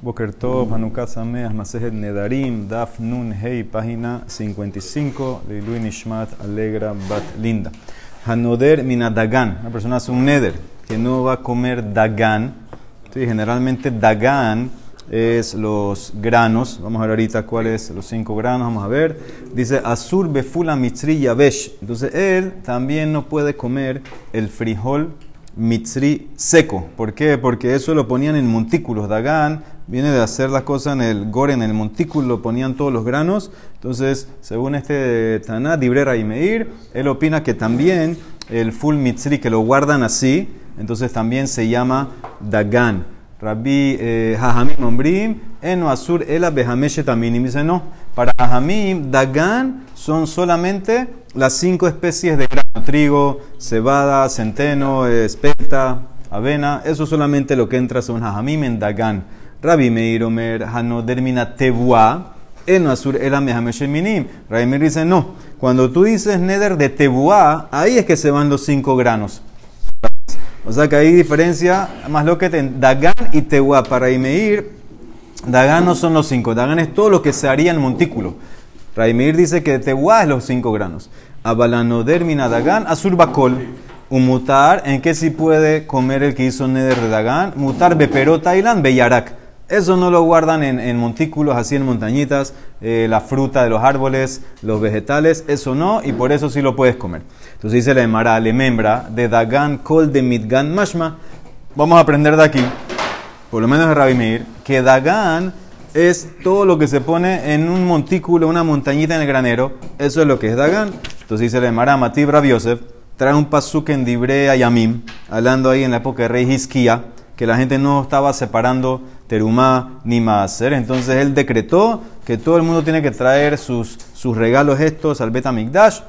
Boker Tov, Hanukkah Sameach, Masejet Nedarim, Daf Nun Hei, página 55, de Luis Nishmat Alegra Bat Linda. Hanoder Minadagan, una persona hace un neder, que no va a comer dagan. Sí, generalmente dagan es los granos. Vamos a ver ahorita cuáles los cinco granos. Vamos a ver. Dice Azur Befula Mitzri Yavesh. Entonces él también no puede comer el frijol mitzri seco. ¿Por qué? Porque eso lo ponían en montículos. Dagan viene de hacer las cosas en el gore, en el montículo, ponían todos los granos. Entonces, según este Taná, Dibrera y Meir, él opina que también el full mitzri, que lo guardan así, entonces también se llama Dagan. Rabbi eh, Hajamim Ombrim, Eno Asur Ela Behameshet Aminim. Dice no, para Hajamim, Dagan son solamente las cinco especies de grano: trigo, cebada, centeno, espelta, avena. Eso es solamente lo que entra según Hajamim en Dagan. Rabbi Meir Omer, Hano Dermina Tebuá, Eno Asur Ela Behameshet Minim. Rabbi Meir dice no, cuando tú dices Neder de Tebuá, ahí es que se van los cinco granos. O sea que hay diferencia, más lo que ten Dagan y Tehuá. Para Imeir, Dagan no son los cinco. Dagan es todo lo que se haría en montículo. Raimeir dice que Tehuá es los cinco granos. Abalanodermina Dagan, Azurbacol. Un mutar, ¿en qué sí puede comer el que hizo Neder de Dagan? Mutar Beperota Ilan Beyarak. Eso no lo guardan en, montículos, así en montañitas, eh, la fruta de los árboles, los vegetales, eso no, y por eso sí lo puedes comer. Entonces dice la Emara, le membra de Dagan Kol de Midgan Mashma. Vamos a aprender de aquí, por lo menos de Rabbi Meir, que Dagan es todo lo que se pone en un montículo, una montañita en el granero. Eso es lo que es Dagan. Entonces dice la Emara, Matib Rabbi Yosef, trae un pasuk en Dibrea Yamim, hablando ahí en la época de Rey Hisquía, que la gente no estaba separando terumá ni maaser. Entonces él decretó que todo el mundo tiene que traer sus, sus regalos estos al Betamikdash.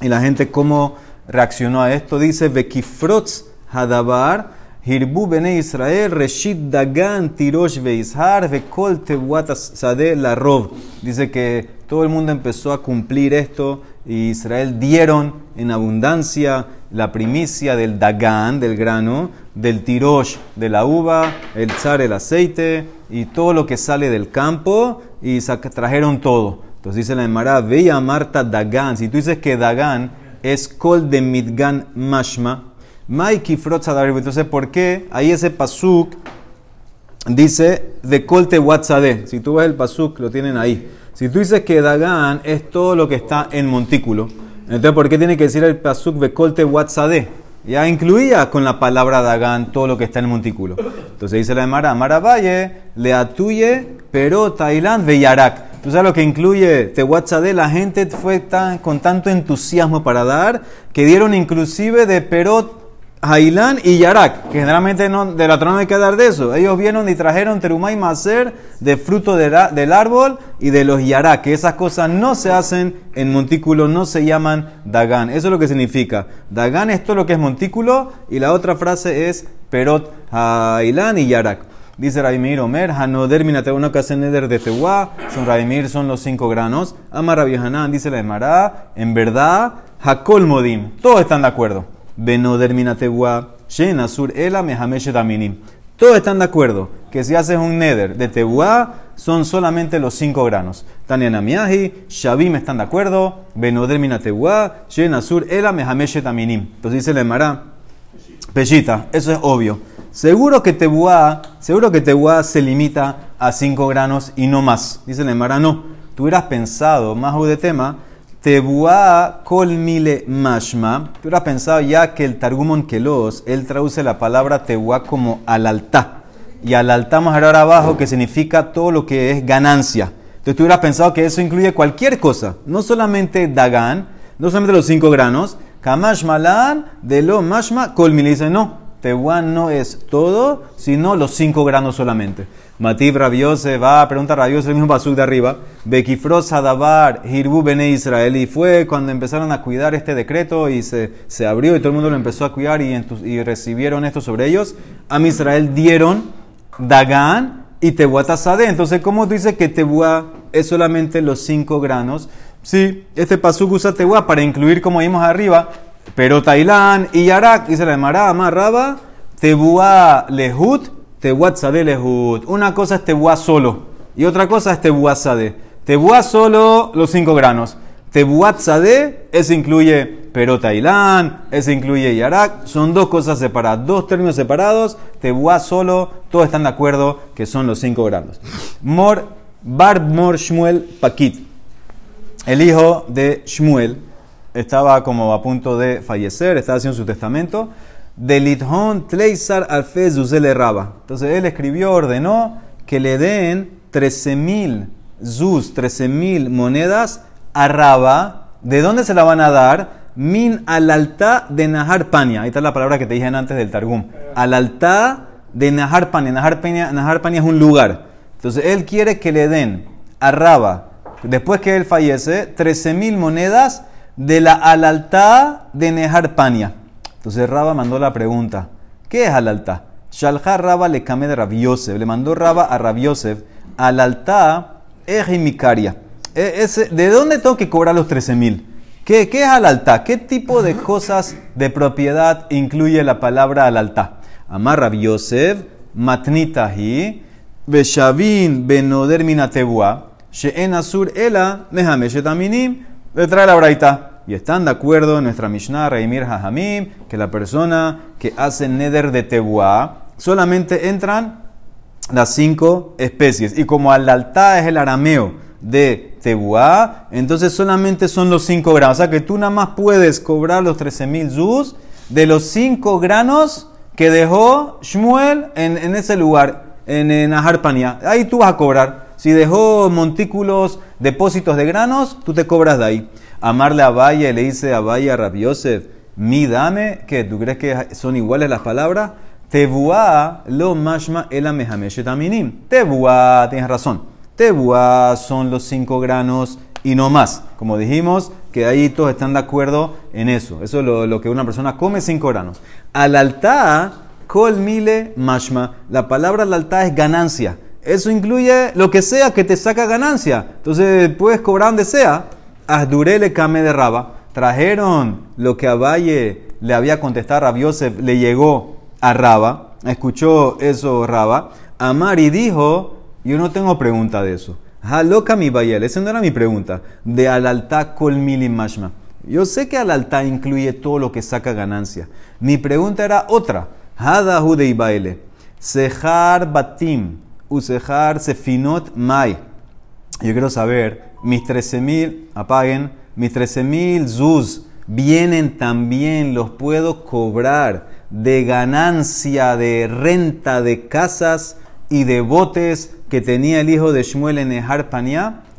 Y la gente, ¿cómo reaccionó a esto? Dice, Bekifrotz Hadabar, Hirbu Bene Israel, Reshit Dagan, Tirosh Veishar, Vekol Tebuatas Sade Larov. Dice que todo el mundo empezó a cumplir esto y Israel dieron en abundancia la primicia del Dagan, del grano, del Tirosh, de la uva, el Tzar, el aceite y todo lo que sale del campo y trajeron todo. Entonces dice la Emara, veía Marta Dagan. Si tú dices que Dagan es Kol de Midgan Mashma, Maiki Entonces, ¿por qué ahí ese pasuk dice de Kol te Watzade? Si tú ves el pasuk, lo tienen ahí. Si tú dices que Dagan es todo lo que está en montículo, entonces ¿por qué tiene que decir el pasuk de Kol te Watzade? Ya incluía con la palabra Dagan todo lo que está en el montículo. Entonces dice la Emara, Mara Valle, le atuye, pero Tailand, Veyarak. Tú sabes lo que incluye Tehuatzade, la gente fue tan, con tanto entusiasmo para dar que dieron inclusive de Perot, Hailán y Yarak, que generalmente no, de la trona hay que dar de eso. Ellos vieron y trajeron terumá y macer de fruto del árbol y de los Yarak, que esas cosas no se hacen en montículo, no se llaman Dagan. Eso es lo que significa. Dagan es todo lo que es montículo y la otra frase es Perot, Hailán y Yarak. Dice Raimir Omer, Hanoder una neder de Tehuá, son Raimir, son los cinco granos. Amar Hanan, dice la Emara, en verdad, Hakol Modim, todos están de acuerdo. Shen Asur Ela. Todos están de acuerdo que si haces un neder de tehuá, son solamente los cinco granos. Tania Namiahi, Shabim están de acuerdo. Benoder minatehuá, Shen Asur Ela Mehameshet Aminim. Entonces dice la Emara, Peshita, eso es obvio. Seguro que Tebuá, seguro que Tebuá se limita a 5 granos y no más. Dice la Emara, no. Tú hubieras pensado, más de tema, Tebuá colmile mashma. Tú hubieras pensado ya que el Targumon Kelos, él traduce la palabra Tebuá como alaltá. Y alaltá más ahora abajo, que significa todo lo que es ganancia. Entonces tú hubieras pensado que eso incluye cualquier cosa, no solamente Dagan, no solamente los 5 granos, Kamash malan, de lo mashma, colmile. Dice, no. Tehuán no es todo, sino los cinco granos solamente. Mativ Rabiose va, pregunta Rabiose, el mismo pasuk de arriba. Bekifros Hadabar, Hirbu Bene Israel. Y fue cuando empezaron a cuidar este decreto y se, se abrió y todo el mundo lo empezó a cuidar y, y recibieron esto sobre ellos. A Israel dieron Dagan y Tehuatasade. Entonces, ¿cómo dice que Tehuá es solamente los cinco granos? Sí, este pasuk usa Tehuá para incluir, como vimos arriba, pero Tailán y Yarak, dice la Emara, Amarraba, Tebuá Lehut, tebuá tzadé lehut. Una cosa es tebuá solo y otra cosa es tebuá tzadé. Tebuá solo los 5 granos. Tebuá tzadé, ese incluye perota ilán, ese incluye yarak. Son dos cosas separadas, dos términos separados. Tebuá solo, todos están de acuerdo que son los 5 granos. Mor, Bar Mor Shmuel Pakit. El hijo de Shmuel estaba como a punto de fallecer, estaba haciendo su testamento. De Lithon Tleisar Alfez Zuzele Raba. Entonces él escribió, ordenó que le den 13.000 zuz, 13.000 monedas a Raba. ¿De dónde se la van a dar? Min al alta de Nahar Pania. Ahí está la palabra que te dije antes del Targum. Al alta de. Nahar Pania, Nahar Pania es un lugar. Entonces él quiere que le den a Raba, después que él fallece, 13.000 monedas de la alaltá de Nehar Pania. Entonces Raba mandó la pregunta, ¿qué es alaltá? Shalha Raba le came de Rabiosef, le mandó Raba a Rabiosef, alaltá ejimikaria. E, ¿De dónde tengo que cobrar los 13.000? ¿Qué, ¿Qué es alaltá? ¿Qué tipo de cosas de propiedad incluye la palabra alaltá? Amar Rabiosef, matnitahi, beshavin benoder minatebua, she'en asur ela mehameshetaminim, le trae la braita. Y están de acuerdo en nuestra Mishnah, Reimir Hajamim, que la persona que hace neder de tebuá, solamente entran las cinco especies. Y como alaltá es el arameo de tebuá, entonces solamente son los cinco granos. O sea que tú nada más puedes cobrar los 13.000 zuz de los cinco granos que dejó Shmuel en, en ese lugar, en, en Aharpania. Ahí tú vas a cobrar. Si dejó montículos, depósitos de granos, tú te cobras de ahí. Amarle a Valle le dice a Valle a Rabbi Yosef, mi dame, que tú crees que son iguales las palabras? Tebuá lo mashma el ameshetaminim. Tebuá, tienes razón. Tebuá son los cinco granos y no más. Como dijimos, que ahí todos están de acuerdo en eso. Eso es lo, que una persona come cinco granos. Al alta, kol mile mashma. La palabra al alta es ganancia. Eso incluye lo que sea que te saca ganancia. Entonces puedes cobrar donde sea. Asdurele kame de Raba. Trajeron lo que a Valle le había contestado a Yosef, le llegó a Raba. Escuchó eso Raba. Amar y dijo, yo no tengo pregunta de eso. Haloka mi Bayel, esa no era mi pregunta. De alalta kol mashma. Yo sé que alalta incluye todo lo que saca ganancia. Mi pregunta era otra. Hadahu de Ibaele. Sejar batim Usejar Sefinot Mai. Yo quiero saber, mis 13.000, apaguen, mis 13.000 Zuz vienen también, los puedo cobrar de ganancia de renta de casas y de botes que tenía el hijo de Shmuel en Ejar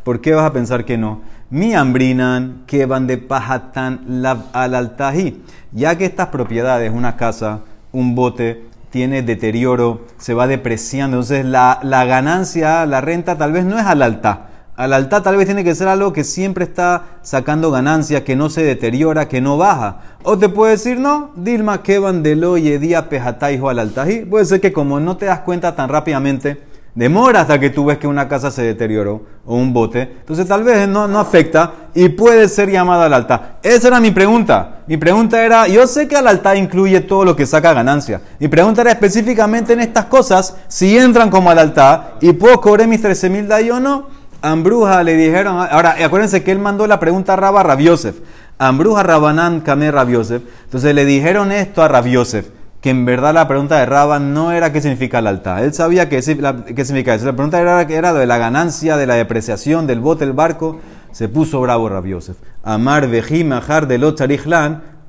¿Por qué vas a pensar que no? Mi ambrinan que van de pajatan al altají. Ya que estas propiedades, una casa, un bote, tiene deterioro, se va depreciando. Entonces la, la ganancia, la renta tal vez no es al alta. Al alta tal vez tiene que ser algo que siempre está sacando ganancia, que no se deteriora, que no baja. O te puede decir, no, Dilma, que van de lo y día pejataijo al altají. Puede ser que como no te das cuenta tan rápidamente, demora hasta que tú ves que una casa se deterioró o un bote. Entonces tal vez no, no afecta y puede ser llamada al alta. Esa era mi pregunta. Mi pregunta era, yo sé que al alta incluye todo lo que saca ganancia. Mi pregunta era específicamente en estas cosas, si entran como al alta y puedo cobrar mis 13 mil de o no. Ambruja le dijeron, ahora acuérdense que él mandó la pregunta a Rabba Rabiosef. Ambruja Rabanán Kame Rabiosef. Entonces le dijeron esto a Rabiosef que en verdad la pregunta de Raba no era qué significa el alta. Él sabía qué, significa eso. La pregunta era, era de la ganancia, de la depreciación del bote, del barco. Se puso bravo Rabiosef. Amar vejim ajar de lot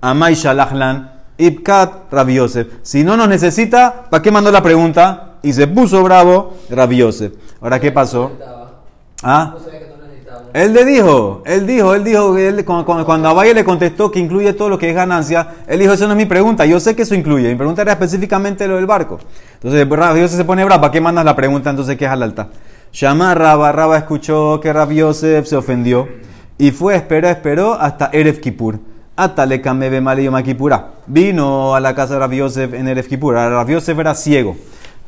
amay shalachlan, ibkat Rabiosef. Si no nos necesita, ¿para qué mandó la pregunta? Y se puso bravo Rabiosef. Ahora, ¿qué pasó? ¿Ah? Él le dijo, él dijo, él dijo, él, cuando, cuando, a Valle le contestó que incluye todo lo que es ganancia, él dijo, eso no es mi pregunta, yo sé que eso incluye, mi pregunta era específicamente lo del barco. Entonces, Dios se pone bravo, ¿para qué mandas la pregunta entonces que es al alta? Llama a Raba, Raba escuchó que Rabbi Yosef se ofendió y fue, esperó, esperó hasta Erev Kippur. Hasta le camebe mal y Vino a la casa de Rabbi Yosef en Erev Kippur. Rabbi Yosef era ciego.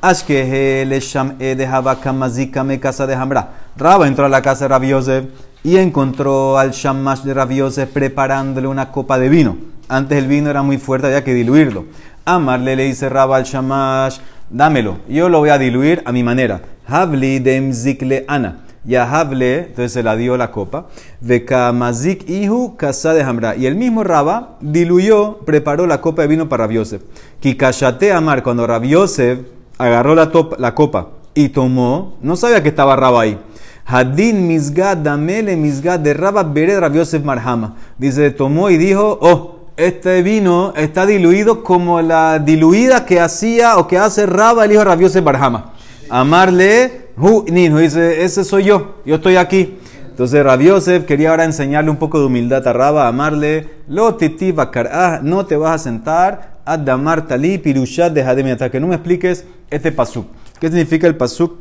E de casa de Hamra. Raba entró a la casa de Rabbi Yosef y encontró al shamash de Rabbi Yosef preparándole una copa de vino. Antes el vino era muy fuerte, había que diluirlo. Amarle le dice Raba al shamash, dámelo. Yo lo voy a diluir a mi manera. Dem zikle ana. Y a Havle, entonces se la dio la copa. Vekamazik ihu casa de Hamra. Y el mismo Raba diluyó, preparó la copa de vino para Rabiosef. Kikashate Amar, cuando Rabiosef agarró la, copa y tomó, no sabía que estaba Raba ahí. Hadin misgad damele misgad de Raba bered Rabiosef marhama. Dice, tomó y dijo, oh, este vino está diluido como la diluida que hacía o que hace Raba el hijo de marhama. Amarle, hu, dice, ese soy yo, yo estoy aquí. Entonces Rabiosef quería ahora enseñarle un poco de humildad a Raba, amarle, lo titi ah, no te vas a sentar, adamar tali pirushat de que no me expliques este pasuk. ¿Qué significa el pasuk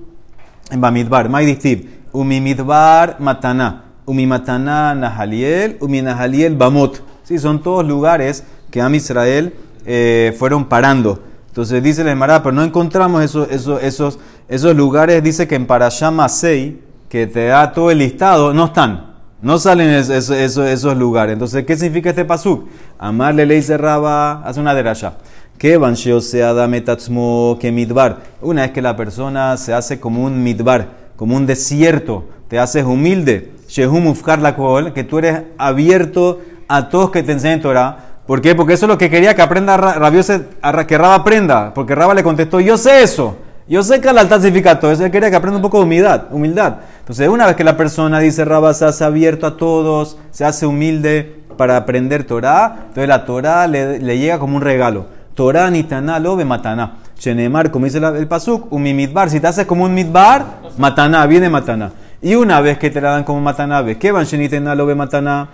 en Bamidbar? Maidistiv, umimidbar matana, umimatana nahaliel, uminahaliel bamot. Sí, son todos lugares que Am Israel eh, fueron parando. Entonces dice el Emara, pero no encontramos esos, esos, esos, esos lugares, dice que en Parashah 6, que te da todo el listado, no están. No salen esos, esos, lugares. Entonces, ¿qué significa este pasuk? Amarle ley cerraba, hace una derasha. Que bansheo sea da metatzmo que midbar. Una vez que la persona se hace como un midbar, como un desierto, te haces humilde. Shehum la que tú eres abierto a todos que te enseñen Torah. ¿Por qué? Porque eso es lo que quería que aprenda Rabiose, que Raba aprenda. Porque Raba le contestó, yo sé eso. Yo sé que el altar significa todo. Eso él quería que aprenda un poco de humildad. humildad. Entonces, una vez que la persona dice Raba se hace abierto a todos, se hace humilde para aprender Torah, entonces la Torah le, llega como un regalo. Torah nitaná lo mataná. Shenemar, como dice el pasuk, un midbar. Si te haces como un midbar, mataná, viene mataná. Y una vez que te la dan como matanabe, que van shenitena lo ve matana,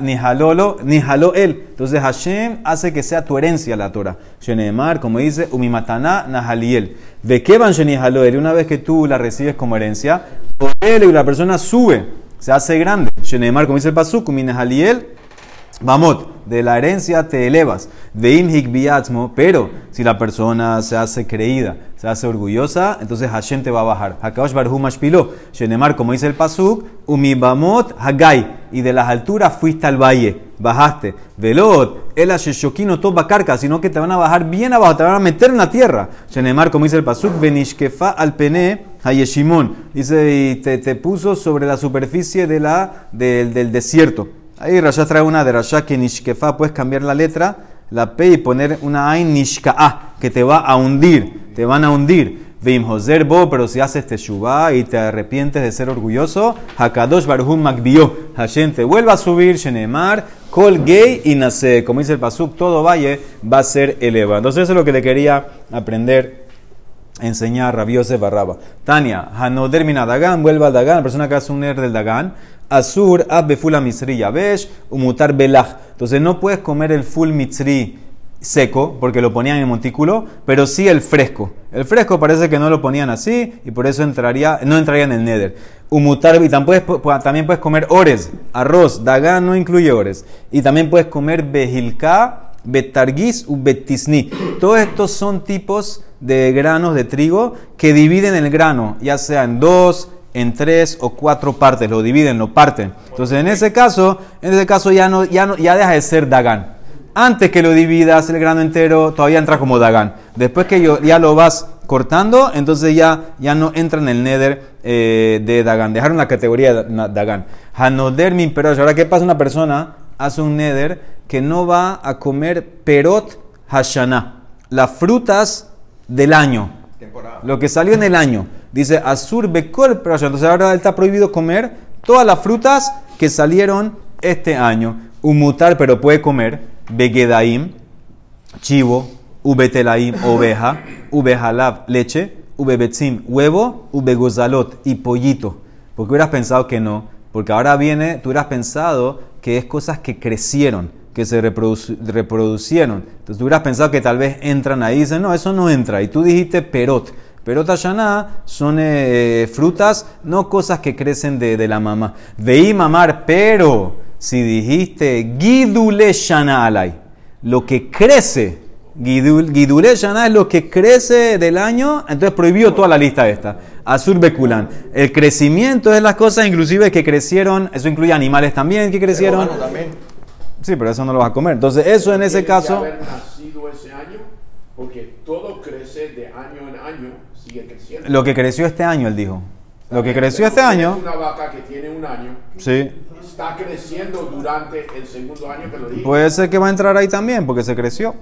ni jaló él. Entonces Hashem hace que sea tu herencia la Torah. Shenemar, como dice, umi matana nahaliel. Ve que van él. Una vez que tú la recibes como herencia, y la persona sube, se hace grande. Shenemar, como dice el pasuk, umi nahaliel, Vamos, de la herencia te elevas. Pero si la persona se hace creída, se hace orgullosa, entonces Hashem te va a bajar. Hakaosh barhu mashpilo. Shenemar, como dice el pasuk, umibamot hagai. Y de las alturas fuiste al valle, bajaste. Velot, el asheshokino toba carca, sino que te van a bajar bien abajo, te van a meter en la tierra. Shenemar, como dice el pasuk, benishkefa al pene hayeshimon. Dice, y te, te, puso sobre la superficie del desierto. Ahí Rasha trae una de Rasha que Nishkefa, puedes cambiar la letra, la P y poner una Ain Nishka'a, que te va a hundir, te van a hundir. Vim Bo, pero si haces Teshuvah y te arrepientes de ser orgulloso, Hakadosh Barhum Makbio, Hashem te vuelva a subir, Shenemar, Kol y Nace, como dice el Pasuk, todo valle va a ser elevado. Entonces eso es lo que le quería aprender enseñar Rabiose Barraba. Tania, Hanoder Dagan, vuelva al Dagan, la persona que hace un er del Dagan, Azur abefula misri yabesh umutar belach. Entonces no puedes comer el full mitzri seco porque lo ponían en el montículo, pero sí el fresco. El fresco parece que no lo ponían así y por eso entraría, no entraría en el neder. Umutar, y también puedes comer ores, arroz, dagan no incluye ores. Y también puedes comer behilka, betargis u betisni. Todos estos son tipos de granos de trigo que dividen el grano, ya sea en dos, en tres o cuatro partes, lo dividen, lo parten. Entonces, en ese caso, en ese caso ya no, ya no, ya deja de ser Dagan. Antes que lo dividas el grano entero, todavía entra como Dagan. Después que ya lo vas cortando, entonces ya, ya no entra en el Nether eh, de Dagan. Dejaron la categoría de Dagan. Hanoder min perot. Ahora, ¿qué pasa? Una persona hace un Nether que no va a comer perot hashana, las frutas del año. Lo que salió en el año. Dice Azur Bekol Entonces ahora está prohibido comer todas las frutas que salieron este año. Umutar, pero puede comer Begedaim, chivo, Ubetelaim, oveja, Ubehalav, leche, Ubebetzim, huevo, Ubegozalot y pollito. Porque hubieras pensado que no. Porque ahora viene, tú hubieras pensado que es cosas que crecieron, que se reproducieron. Entonces tú hubieras pensado que tal vez entran ahí. Dicen, no, eso no entra. Y tú dijiste perot. Pero Tashaná son eh, frutas, no cosas que crecen de, la mamá. Veí mamar, pero si dijiste Gidule Shana alay, lo que crece, Gidule Shana es lo que crece del año, entonces prohibió toda la lista esta. Azur Bekulan. El crecimiento es las cosas inclusive que crecieron, eso incluye animales también que crecieron. Sí, pero eso no lo vas a comer. Entonces, eso en ese caso. Haber nacido ese año, porque todo crece de año en lo que creció este año, él dijo. Lo que creció este año, Una vaca que tiene un año sí. está creciendo durante el segundo año que lo dije. Puede ser que va a entrar ahí también, porque se creció.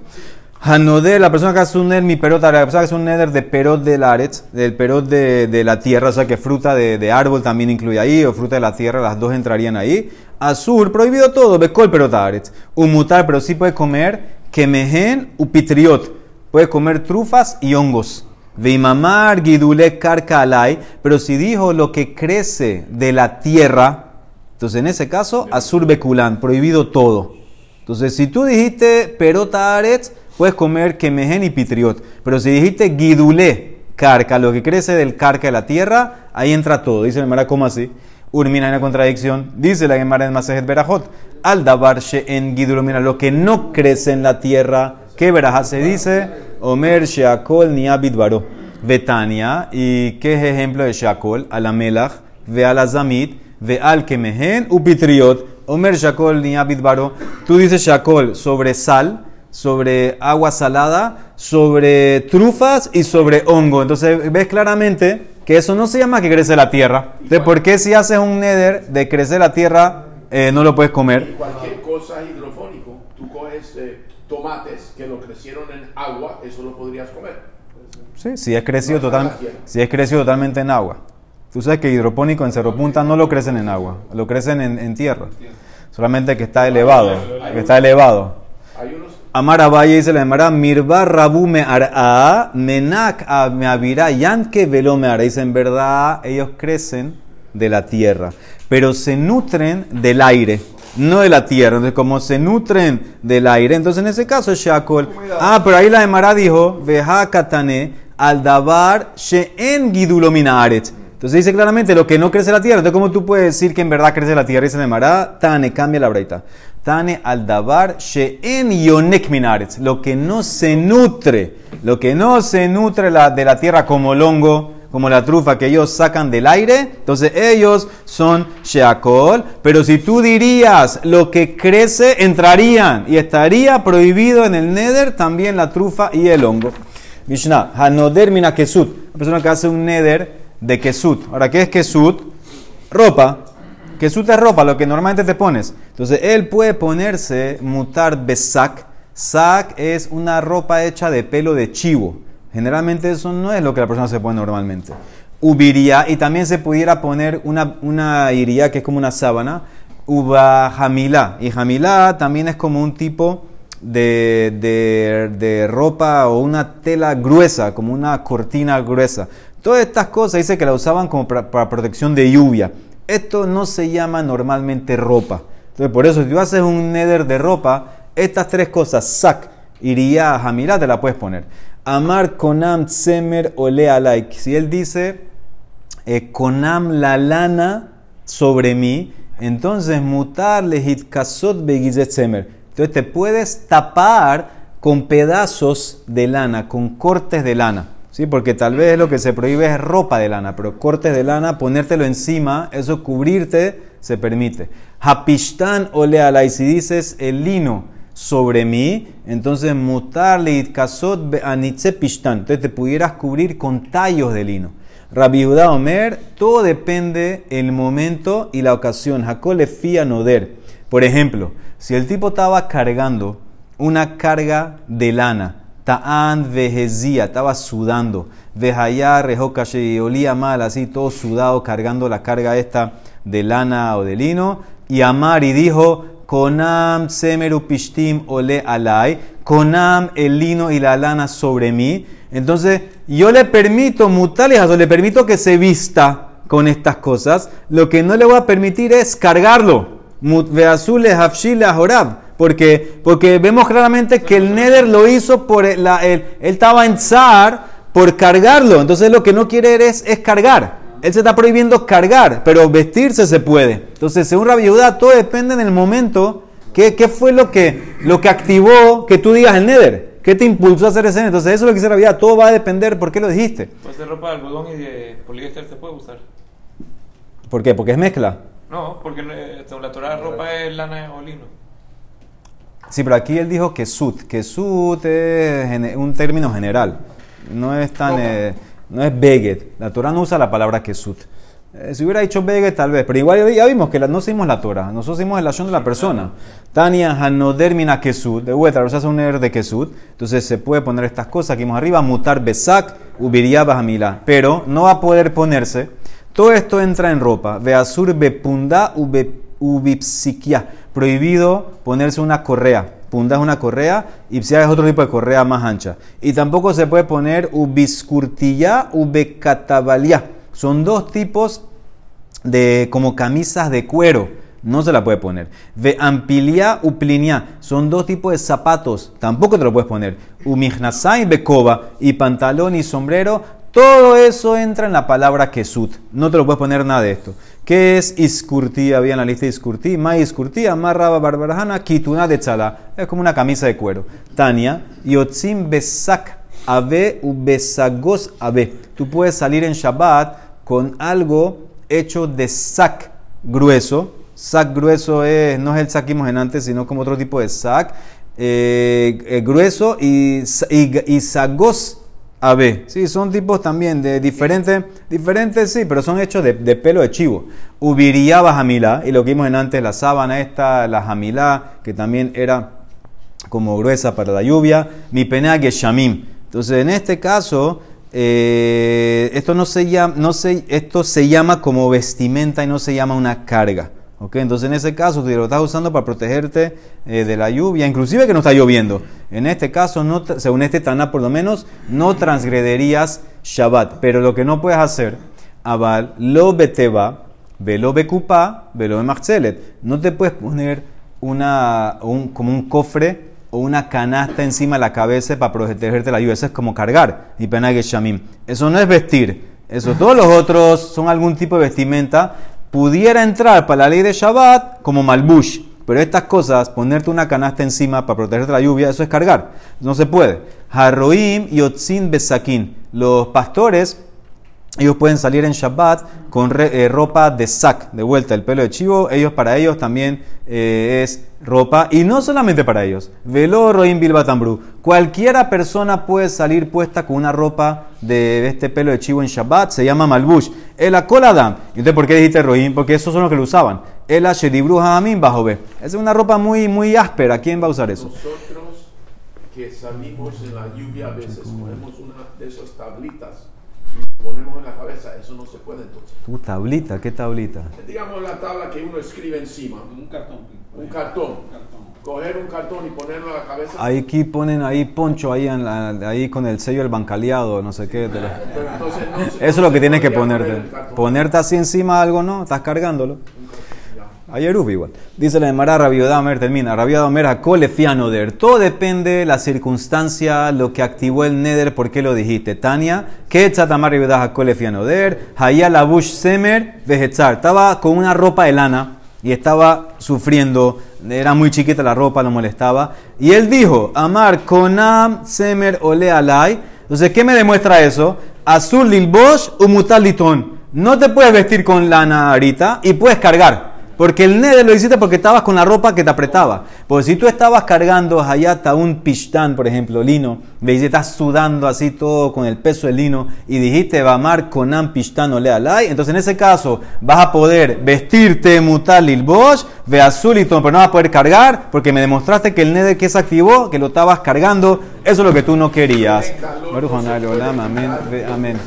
Hanodel, la persona que hace un neder, mi perot, la persona que hace un neder de perot del aretz, del perot de, de la tierra, o sea que fruta de, de árbol también incluye ahí, o fruta de la tierra, las dos entrarían ahí. Azul, prohibido todo, becol perot aretz. Umutar, pero sí puede comer kemehen upitriot. Puede comer trufas y hongos. Veimamar gidule karka pero si dijo lo que crece de la tierra, entonces en ese caso, azur bekulán, prohibido todo. Entonces, si tú dijiste perota aretz, puedes comer kemehen y pitriot. Pero si dijiste gidule, carca, lo que crece del carca de la tierra, ahí entra todo. Dice el Gemara, ¿cómo así? Urmina en la contradicción. Dice la Gemara en Masejet Berajot. Al dabar en gidulo, mira, lo que no crece en la tierra, ¿qué verajá se dice? Omer sheakol ni abidbaro. Betania, ¿y qué es ejemplo de sheakol? A la melach, ve a la zamit, ve al kemehen upitriot. Omer shakol ni abidbaro. Tú dices shakol sobre sal, sobre agua salada, sobre trufas y sobre hongo. Entonces ves claramente que eso no se llama que crece la tierra. Entonces, ¿por qué si haces un neder de crecer la tierra eh, no lo puedes comer? Cualquier cosa hidrofónico, tú coges eh, tomates que lo crecieron en agua, eso lo podrías comer. Sí, si es crecido, No total, si es crecido totalmente en agua. Tú sabes que hidropónico en Cerro Punta no lo crecen en agua, lo crecen en, en tierra. Solamente que está elevado, que está elevado. Hay unos Amar Valle dice la Gemara, Mirba Rabu me ar'a, menak a me avirá, yanke velo me. Dice, en verdad, ellos crecen de la tierra, pero se nutren del aire, no de la tierra. Entonces, como se nutren del aire, entonces en ese caso Shakol. Ah, pero ahí la Gemara dijo, Veja katane al dabar she'en minaret. Entonces dice claramente lo que no crece la tierra. Entonces, ¿cómo tú puedes decir que en verdad crece la tierra? Dice la Gemara, Tane, cambia la breita. Tane al dabar she'en yonek minaretz. Lo que no se nutre, lo que no se nutre la- de la tierra como el hongo, como la trufa que ellos sacan del aire, entonces ellos son sheakol. Pero si tú dirías lo que crece, entrarían y estaría prohibido en el neder también la trufa y el hongo. Mishnah, hanoder mina kesut. Una persona que hace un neder de kesut. Ahora, ¿qué es kesut? Ropa. Kesut es ropa, lo que normalmente te pones. Entonces, él puede ponerse mutar besak. Sak es una ropa hecha de pelo de chivo. Generalmente eso no es lo que la persona se pone normalmente. Ubiría, y también se pudiera poner una, una iría que es como una sábana. Uba jamilá. Y jamilá también es como un tipo de, de, de ropa o una tela gruesa, como una cortina gruesa. Todas estas cosas dice que la usaban como para, protección de lluvia. Esto no se llama normalmente ropa. Entonces, por eso, si tú haces un neder de ropa, estas tres cosas, sac, iría, jamilá, te la puedes poner. Amar konam tsemer ole alaik. Si él dice, eh, konam la lana sobre mí, entonces mutar lehit kasot begizet semer. Entonces te puedes tapar con pedazos de lana, con cortes de lana. ¿Sí? Porque tal vez lo que se prohíbe es ropa de lana, pero cortes de lana, ponértelo encima, eso cubrirte se permite. Hapishtan ole alay, si dices el lino sobre mí, entonces mutar leit kasot pishtan. Entonces te pudieras cubrir con tallos de lino. Rabbi Judá Omer, todo depende el momento y la ocasión. Jacob le fía noder. Por ejemplo, si el tipo estaba cargando una carga de lana, ta'an vejezía, estaba sudando, vejayá rejocache y olía mal, así todo sudado, cargando la carga esta de lana o de lino, y amar y dijo, Konam semeru pishtim ole alay, Konam el lino y la lana sobre mí. Entonces, yo le permito mutarles, le permito que se vista con estas cosas. Lo que no le voy a permitir es cargarlo. Mutveazule hafshile ahorab. Porque, porque vemos claramente que el Neder lo hizo por la, el- él estaba en zar por cargarlo. Entonces lo que no quiere es, es cargar. Él se está prohibiendo cargar, pero vestirse se puede. Entonces, según Rabbi Yehuda, todo depende en el momento. ¿Qué, qué fue lo que, lo que activó que tú digas el Neder? ¿Qué te impulsó a hacer ese? Entonces, eso es lo que dice Rabbi Yehuda. Todo va a depender por qué lo dijiste. Puede ser ropa de algodón y de poliéster se puede usar. ¿Por qué? Porque es mezcla. No, porque eh, según la Torah ropa es lana o lino. Sí, pero aquí él dijo que sud. Que sud es un término general. No es tan. Eh, no es Beget. La Torah no usa la palabra Kesut. Eh, si hubiera dicho Beget, tal vez, pero igual ya vimos que la- no seguimos la Torah, nosotros seguimos el acción de la persona. Tania Hanoder Mina Kesut, de vuelta, sea, es un er de Kesut, entonces se puede poner estas cosas que vimos arriba, mutar Besak, Ubiria Bahamila, pero no va a poder ponerse. Todo esto entra en ropa. Veasur Bepunda ube- Ubipsikia. Prohibido ponerse una correa. Punda es una correa y psia es otro tipo de correa más ancha. Y tampoco se puede poner ubiscurtilla, ubecatabalia. Son dos tipos de como camisas de cuero. No se la puede poner. Ve ampilia uplinia. Son dos tipos de zapatos. Tampoco te lo puedes poner. Umihnasai bekoba. Y pantalón y sombrero. Todo eso entra en la palabra kesut. No te lo puedes poner nada de esto. ¿Qué es iskurti? Había en la lista iskurti. Ma iskurti, amarraba barbarajana, kituna de chala. Es como una camisa de cuero. Tania, yotzim besak ave u besagos ave. Tú puedes salir en Shabbat con algo hecho de sac grueso. Sac grueso es, no es el sac antes, sino como otro tipo de sac. eh, eh, grueso y, y, y sagos ave. Sí, son tipos también de diferentes, diferentes sí, pero son hechos de, pelo de chivo. Ubiría bajamilá, y lo que vimos en antes, la sábana esta, la jamilá, que también era como gruesa para la lluvia. Mi pena geshamim. Entonces, en este caso, eh, esto, no se llama, no se, esto se llama como vestimenta y no se llama una carga. ¿Ok? Entonces, en ese caso, tú lo estás usando para protegerte eh, de la lluvia, inclusive que no está lloviendo. En este caso, no, según este Taná, por lo menos, no transgrederías Shabbat. Pero lo que no puedes hacer, Abal, lo beteba, velo becupa, velo bemachzelet. No te puedes poner una, un- como un cofre o una canasta encima de la cabeza para protegerte de la lluvia. Eso es como cargar. Y pena. Eso no es vestir. Eso, todos los otros son algún tipo de vestimenta. Pudiera entrar para la ley de Shabbat como malbush. Pero estas cosas, ponerte una canasta encima para protegerte la lluvia, eso es cargar. No se puede. Harroim y Otzin Besakin. Los pastores ellos pueden salir en Shabbat con re- eh, ropa de sac, de vuelta, el pelo de chivo. Ellos, para ellos también eh, es ropa. Y no solamente para ellos. Velo Roim Bilbatambru. Cualquiera persona puede salir puesta con una ropa de este pelo de chivo en Shabbat. Se llama Malbush. El Akoladam. ¿Y usted por qué dijiste Roim? Porque esos son los que lo usaban. El Ashedibru Hamim bajo B. Esa es una ropa muy, muy áspera. ¿Quién va a usar eso? Nosotros que salimos en la lluvia a veces ponemos una de esas tablitas ponemos en la cabeza, eso no se puede entonces. Tu tablita, ¿qué tablita? Digamos la tabla que uno escribe encima, Un cartón. un cartón. Un cartón. Coger un cartón y ponerlo a la cabeza. Ahí aquí ponen ahí poncho ahí, en la- ahí con el sello del bancaleado, no sé qué. Pero entonces no Eso es no lo que tienes que ponerte. Ponerte así encima algo, ¿no? Estás cargándolo. Ayer hubo igual. Dice la Emara Rabiodamer, termina. Rabiodamer, Akole Fianoder. Todo depende de la circunstancia, lo que activó el Neder, por qué lo dijiste. Tania, que Tzatamar Rabiodah Akole Fianoder. Hayal Abush Semer Vegetzar. Estaba con una ropa de lana y estaba sufriendo. Era muy chiquita la ropa, lo molestaba. Y él dijo: Amar Konam Semer Ole Alay. Entonces, ¿qué me demuestra eso? Azul Lilbosh Umutal Litón. No te puedes vestir con lana ahorita y puedes cargar. Porque el neder lo hiciste porque estabas con la ropa que te apretaba. Porque si tú estabas cargando hayata un pishtán, por ejemplo, lino, veis que estás sudando así todo con el peso del lino y dijiste Bamar Conan pishtán o lealai, entonces en ese caso vas a poder vestirte mutal lilbosh, ve azulito, pero no vas a poder cargar porque me demostraste que el neder que se activó, que lo estabas cargando, eso es lo que tú no querías. Amén, amén.